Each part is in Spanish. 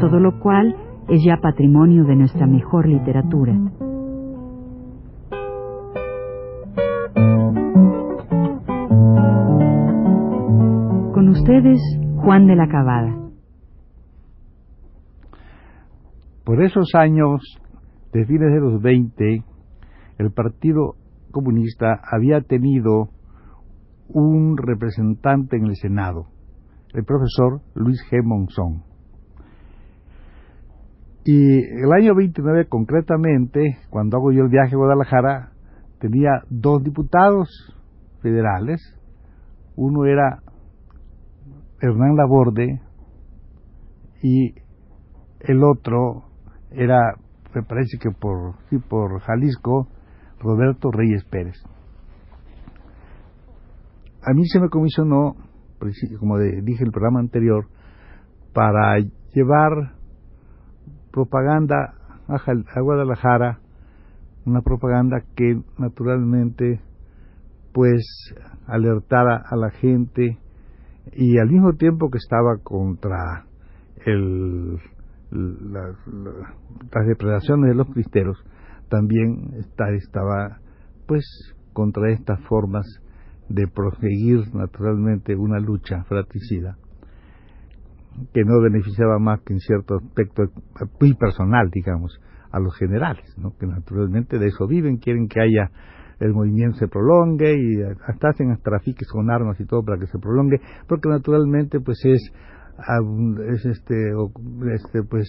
todo lo cual es ya patrimonio de nuestra mejor literatura. Con ustedes, Juan de la Cabada. Por esos años, de fines de los 20, el Partido Comunista había tenido un representante en el Senado, el profesor Luis G. Monzón. Y el año 29 concretamente, cuando hago yo el viaje a Guadalajara, tenía dos diputados federales. Uno era Hernán Laborde y el otro era, me parece que por, sí, por Jalisco, Roberto Reyes Pérez. A mí se me comisionó, como dije en el programa anterior, para llevar propaganda a Guadalajara, una propaganda que naturalmente pues alertara a la gente y al mismo tiempo que estaba contra el, las depredaciones de los cristeros, también estaba pues contra estas formas de proseguir naturalmente una lucha fratricida que no beneficiaba más que en cierto aspecto muy personal, digamos, a los generales, ¿no? que naturalmente de eso viven, quieren que haya el movimiento se prolongue y hasta hacen trafiques con armas y todo para que se prolongue, porque naturalmente pues es, es este, este pues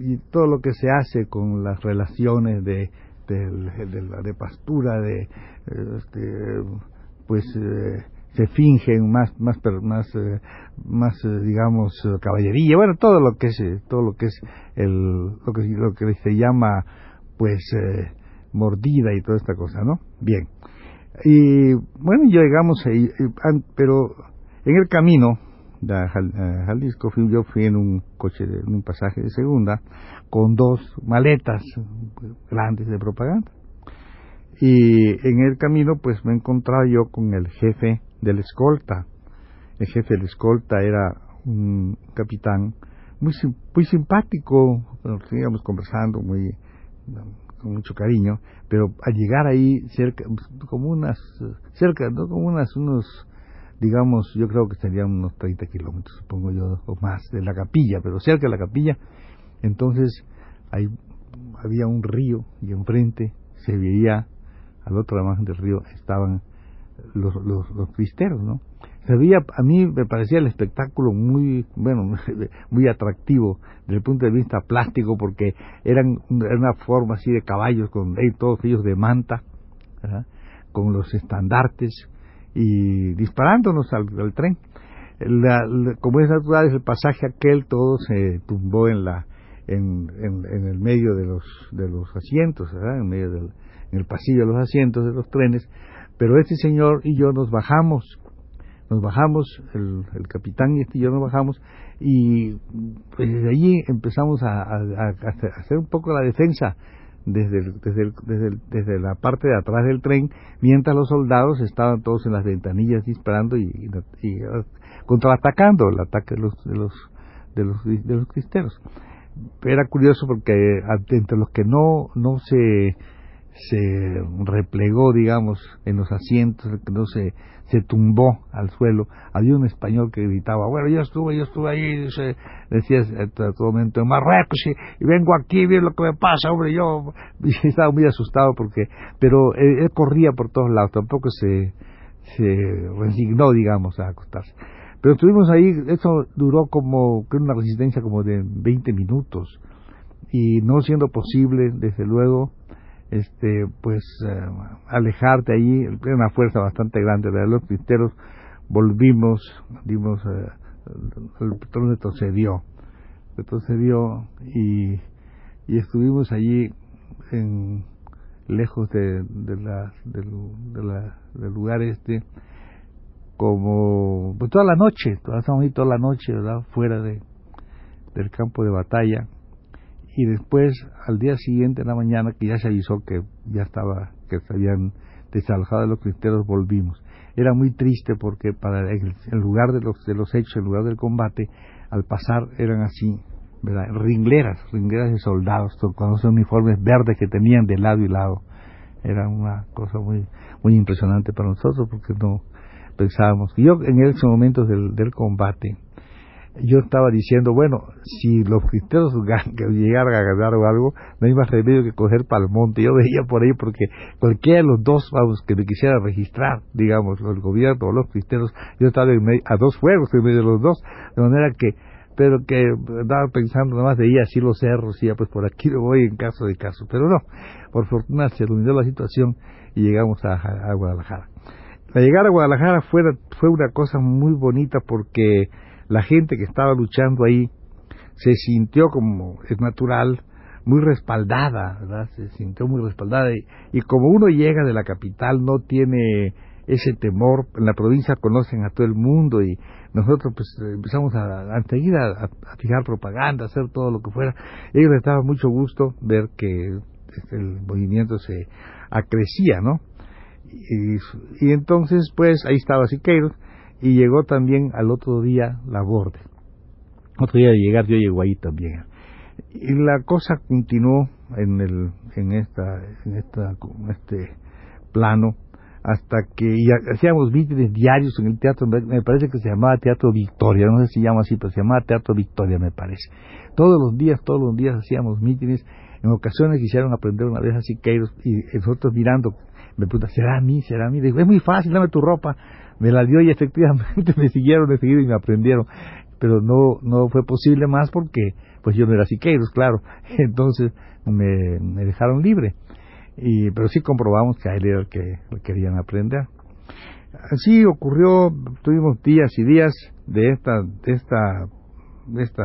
y todo lo que se hace con las relaciones de, de, pastura, de este, pues eh, se fingen más más más eh, más eh, digamos caballería bueno todo lo que es todo lo que es el lo que lo que se llama pues mordida y toda esta cosa no bien y bueno llegamos ahí pero en el camino de Jalisco, yo fui en un coche, en un pasaje de segunda, con dos maletas grandes de propaganda. Y en el camino, pues me encontraba yo con el jefe del escolta. El jefe del escolta era un capitán muy, muy simpático, nos íbamos conversando muy con mucho cariño, pero al llegar ahí cerca, como unas, cerca, ¿no? como unas, unos digamos, yo creo que serían unos 30 kilómetros, supongo yo, o más, de la capilla, pero cerca de la capilla. Entonces, ahí había un río y enfrente se veía, al otro lado del río, estaban los, los, los cristeros, ¿no? Se veía, a mí me parecía el espectáculo muy, bueno, muy atractivo desde el punto de vista plástico, porque eran una forma así de caballos, con todos ellos de manta, con los estandartes, y disparándonos al, tren. como es natural, el pasaje aquel todo se tumbó en la en, en, el medio de los de los asientos, en medio del en el pasillo de los asientos de los trenes. Pero este señor y yo nos bajamos, nos bajamos, el, el capitán y este y yo nos bajamos y pues desde allí empezamos a, hacer un poco la defensa desde, desde, desde, desde, la parte de atrás del tren, mientras los soldados estaban todos en las ventanillas disparando y, y, contraatacando el ataque de los, de los, de los, de los cristeros. Era curioso porque entre los que no, no se, se replegó, digamos, en los asientos, no se se tumbó al suelo. Había un español que gritaba, bueno, yo estuve, yo estuve ahí, se, decía en todo momento, en Marruecos, y, vengo aquí, ver lo que me pasa, hombre, yo estaba muy asustado porque, pero él, corría por todos lados, tampoco se, se resignó, digamos, a acostarse. Pero estuvimos ahí, eso duró como, creo, una resistencia como de 20 minutos, y no siendo posible, desde luego, este pues eh, alejarte allí una fuerza bastante grande de los cristeros volvimos dimos eh, el petróleo retrocedió retrocedió y, y estuvimos allí en lejos de, de la, del lugar este como pues, toda la noche, pasamos ahí toda la noche, ¿verdad? Fuera de, del campo de batalla. Y después, al día siguiente, en la mañana, que ya se avisó que ya estaba, que se habían desalojado los cristeros, volvimos. Era muy triste porque para el, lugar de los, de los hechos, el lugar del combate, al pasar eran así, ¿verdad? Ringleras, ringleras de soldados, con esos uniformes verdes que tenían de lado y lado. Era una cosa muy, muy impresionante para nosotros porque no, pensábamos. Yo en esos momentos del, del combate, yo estaba diciendo, bueno, si los cristeros llegaran a ganar o algo, no hay más remedio que coger para el monte. Yo veía por ahí porque cualquiera de los dos, vamos, que me quisiera registrar, digamos, el gobierno o los cristeros, yo estaba a dos fuegos en medio de los dos, de manera que, pero que andaba pensando nada más de ir así los cerros y ya pues por aquí lo voy en caso de caso. Pero no, por fortuna se iluminó la situación y llegamos a, a Guadalajara. La llegada a Guadalajara fue, fue una cosa muy bonita porque la gente que estaba luchando ahí se sintió como es natural, muy respaldada, ¿verdad? Se sintió muy respaldada y, como uno llega de la capital no tiene ese temor, en la provincia conocen a todo el mundo y nosotros pues empezamos a, a a, a, fijar propaganda, a hacer todo lo que fuera. Ellos les daba mucho gusto ver que este, el movimiento se acrecía, ¿no? Y, entonces, pues, ahí estaba Siqueiros y llegó también al otro día la borde. Otro día de llegar yo llego ahí también. Y la cosa continuó en el en esta en esta este plano hasta que hacíamos mítines diarios en el teatro, me parece que se llamaba Teatro Victoria, no sé si se llama así, pero se llamaba Teatro Victoria, me parece. Todos los días, todos los días hacíamos mítines, en ocasiones quisieron aprender una vez a Siqueiros y nosotros mirando me pregunta, ¿será a mí? ¿Será a mí? Digo, es muy fácil, dame tu ropa. Me la dio y efectivamente me siguieron de y me aprendieron. Pero no, no fue posible más porque pues yo no era Siqueiros, claro. Entonces me, me dejaron libre. Y, pero sí comprobamos que a él era el que querían aprender. Así ocurrió, tuvimos días y días de esta, de esta, de esta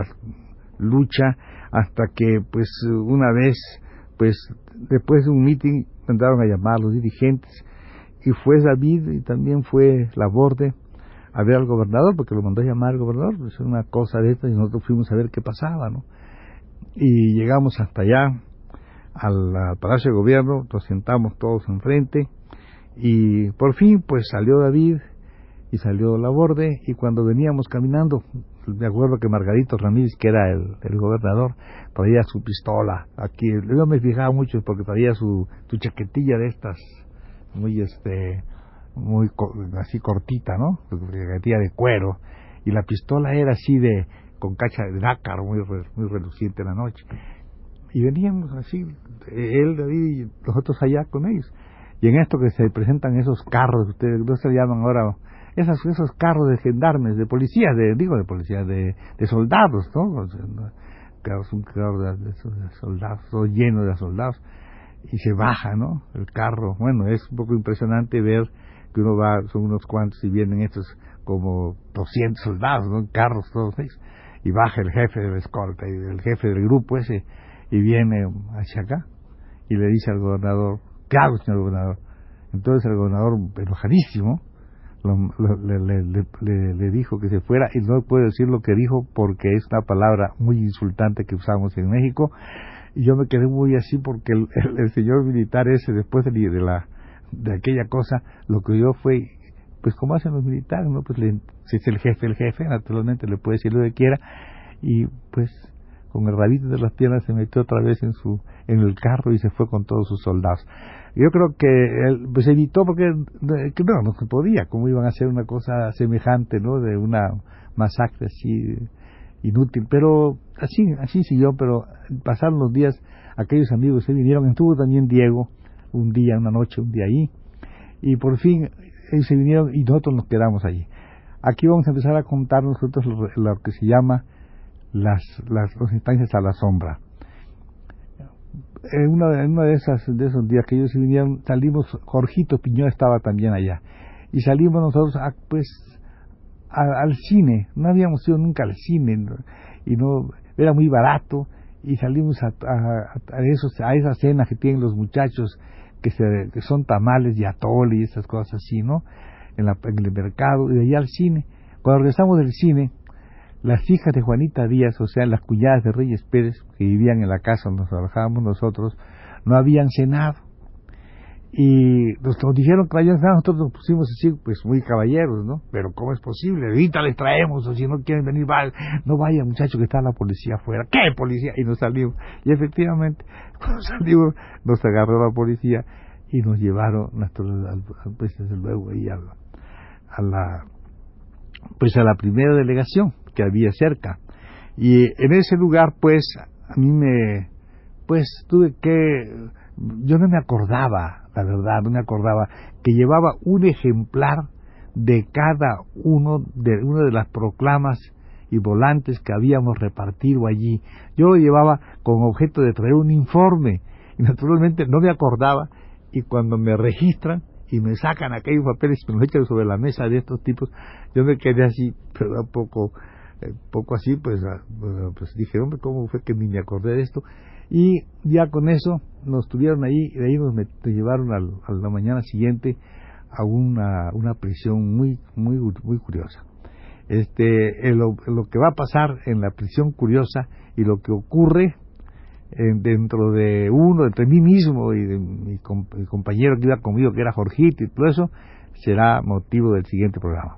lucha hasta que pues una vez, pues después de un meeting mandaron a llamar a los dirigentes y fue David y también fue Laborde a ver al gobernador porque lo mandó a llamar al gobernador pues una cosa de esta y nosotros fuimos a ver qué pasaba no y llegamos hasta allá al, palacio de gobierno nos sentamos todos enfrente y por fin pues salió David y salió Laborde y cuando veníamos caminando me acuerdo que Margarito Ramírez, que era el, el, gobernador, traía su pistola aquí. Yo me fijaba mucho porque traía su, su chaquetilla de estas, muy este, muy así cortita, ¿no? Chaquetilla de cuero. Y la pistola era así de, con cacha de nácar, muy, muy reluciente en la noche. Y veníamos así, él, David y nosotros allá con ellos. Y en esto que se presentan esos carros, ustedes no se llaman ahora esas, esos carros de gendarmes, de policías, de, digo de policías, de, de soldados, ¿no? es un carro de, de, soldados, todo lleno de soldados, y se baja, ¿no? El carro, bueno, es un poco impresionante ver que uno va, son unos cuantos y vienen estos como 200 soldados, ¿no? Carros todos ellos, y baja el jefe de la escolta y el jefe del grupo ese, y viene hacia acá, y le dice al gobernador, ¿qué hago, señor gobernador? Entonces el gobernador, enojadísimo, le, le, dijo que se fuera y no puedo decir lo que dijo porque es una palabra muy insultante que usamos en México. Y yo me quedé muy así porque el, señor militar ese después de, de, la de aquella cosa lo que yo fue pues como hacen los militares no pues si es el jefe el jefe naturalmente le puede decir lo que quiera. Y pues con el rabito de las piernas se metió otra vez en su en el carro y se fue con todos sus soldados yo creo que él pues evitó porque que no, no se podía, cómo iban a hacer una cosa semejante, ¿no? De una masacre así inútil, pero así así siguió, pero pasaron los días, aquellos amigos se vinieron, estuvo también Diego un día, una noche, un día ahí, y por fin ellos se vinieron y nosotros nos quedamos allí. Aquí vamos a empezar a contar nosotros lo, que se llama las, las, las instancias a la sombra. En una, en de esas de esos días que ellos vinieron salimos Jorgito Piñón estaba también allá. Y salimos nosotros a, pues al cine. No habíamos ido nunca al cine y no era muy barato. Y salimos a, esos, a esas cenas que tienen los muchachos que, se, que son tamales y atole y esas cosas así, ¿no? En, en el mercado y de allá al cine. Cuando regresamos del cine, las hijas de Juanita Díaz, o sea, las cuñadas de Reyes Pérez, que vivían en la casa donde nos trabajábamos nosotros, no habían cenado. Y nos, dijeron que vayan nosotros nos pusimos así, pues muy caballeros, ¿no? Pero ¿cómo es posible? Ahorita les traemos, o si no quieren venir, no vaya muchacho que está la policía afuera. ¿Qué policía? Y nos salimos. Y efectivamente, cuando salimos, nos agarró la policía y nos llevaron, pues desde luego, ahí a la, pues a la primera delegación que había cerca. Y en ese lugar, pues, a mí me, pues, tuve que, yo no me acordaba, la verdad, no me acordaba, que llevaba un ejemplar de cada uno de una de las proclamas y volantes que habíamos repartido allí. Yo lo llevaba con objeto de traer un informe y naturalmente no me acordaba y cuando me registran y me sacan aquellos papeles y me los echan sobre la mesa de estos tipos, yo me quedé así, pero un poco eh, poco así, pues, ah, pues dije, hombre, ¿cómo fue que ni me acordé de esto? Y ya con eso nos tuvieron ahí, y de ahí nos llevaron a la mañana siguiente a una, una prisión muy, muy, muy curiosa. Este, lo, que va a pasar en la prisión curiosa y lo que ocurre dentro de uno, entre mí mismo y de mi, compañero que iba conmigo, que era Jorgito y todo eso, será motivo del siguiente programa.